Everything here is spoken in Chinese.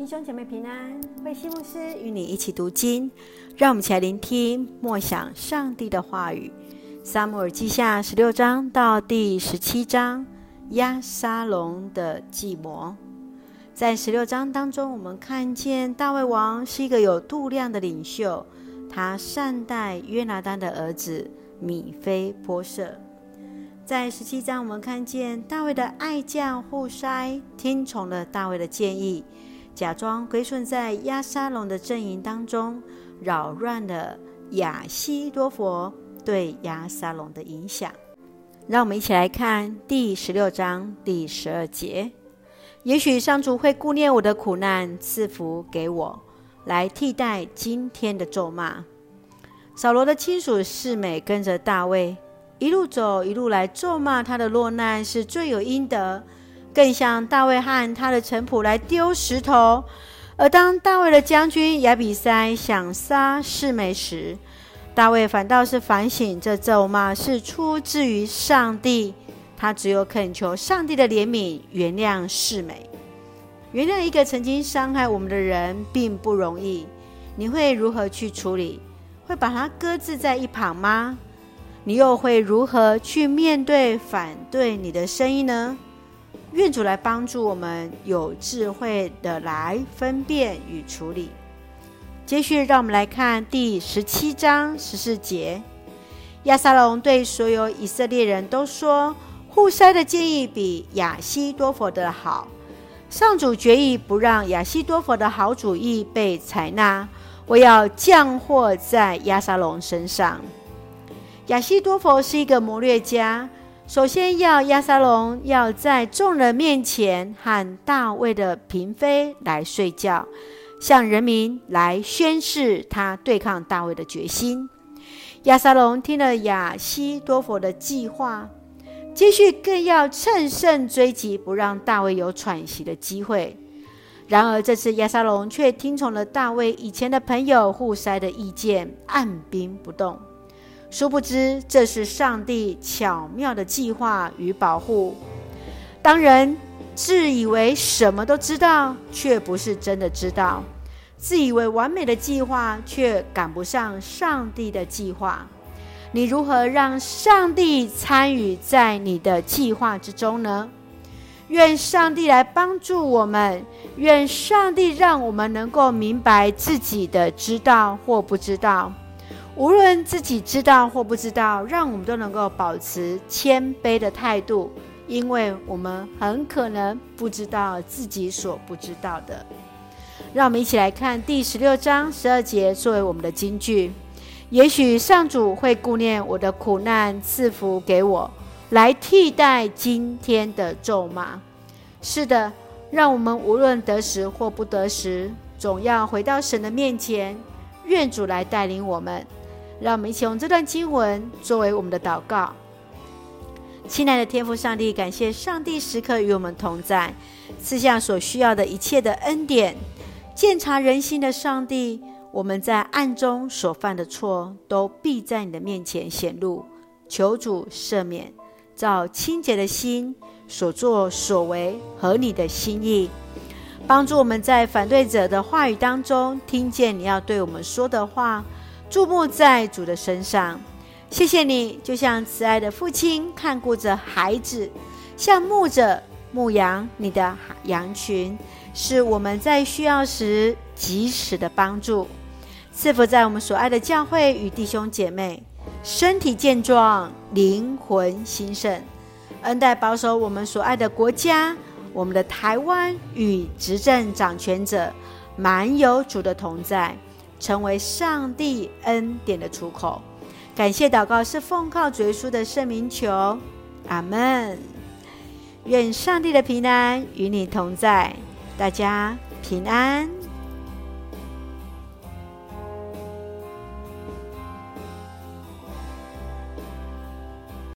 弟兄姐妹平安，慧西牧师与你一起读经，让我们一起来聆听默想上帝的话语。撒母耳记下十六章到第十七章，押沙龙的计谋。在十六章当中，我们看见大卫王是一个有度量的领袖，他善待约拿单的儿子米非波设。在十七章，我们看见大卫的爱将户筛听从了大卫的建议。假装归顺在押沙龙的阵营当中，扰乱了亚西多佛对押沙龙的影响。让我们一起来看第十六章第十二节。也许上主会顾念我的苦难，赐福给我，来替代今天的咒骂。扫罗的亲属示美跟着大卫一路走，一路来咒骂他的落难是罪有应得。更向大卫和他的臣仆来丢石头，而当大卫的将军亚比筛想杀示美时，大卫反倒是反省这咒骂是出自于上帝，他只有恳求上帝的怜悯，原谅示美。原谅一个曾经伤害我们的人并不容易，你会如何去处理？会把他搁置在一旁吗？你又会如何去面对反对你的声音呢？愿主来帮助我们有智慧的来分辨与处理。接续，让我们来看第十七章十四节。亚撒龙对所有以色列人都说：“户筛的建议比亚西多佛的好。上主决意不让亚西多佛的好主意被采纳，我要降祸在亚撒龙身上。亚西多佛是一个谋略家。”首先要亚沙龙要在众人面前和大卫的嫔妃来睡觉，向人民来宣示他对抗大卫的决心。亚沙龙听了亚希多弗的计划，接续更要乘胜追击，不让大卫有喘息的机会。然而这次亚沙龙却听从了大卫以前的朋友户筛的意见，按兵不动。殊不知，这是上帝巧妙的计划与保护。当人自以为什么都知道，却不是真的知道；自以为完美的计划，却赶不上上帝的计划。你如何让上帝参与在你的计划之中呢？愿上帝来帮助我们，愿上帝让我们能够明白自己的知道或不知道。无论自己知道或不知道，让我们都能够保持谦卑的态度，因为我们很可能不知道自己所不知道的。让我们一起来看第十六章十二节作为我们的金句。也许上主会顾念我的苦难，赐福给我，来替代今天的咒骂。是的，让我们无论得时或不得时，总要回到神的面前，愿主来带领我们。让我们一起用这段经文作为我们的祷告。亲爱的天父上帝，感谢上帝时刻与我们同在，赐下所需要的一切的恩典。鉴察人心的上帝，我们在暗中所犯的错，都必在你的面前显露。求主赦免，照清洁的心所作所为合你的心意，帮助我们在反对者的话语当中，听见你要对我们说的话。注目在主的身上，谢谢你，就像慈爱的父亲看顾着孩子，像牧者牧羊你的羊群，是我们在需要时及时的帮助。赐福在我们所爱的教会与弟兄姐妹，身体健壮，灵魂兴盛，恩待保守我们所爱的国家，我们的台湾与执政掌权者，满有主的同在。成为上帝恩典的出口，感谢祷告是奉靠主耶稣的圣名求，阿门。愿上帝的平安与你同在，大家平安。